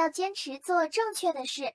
要坚持做正确的事。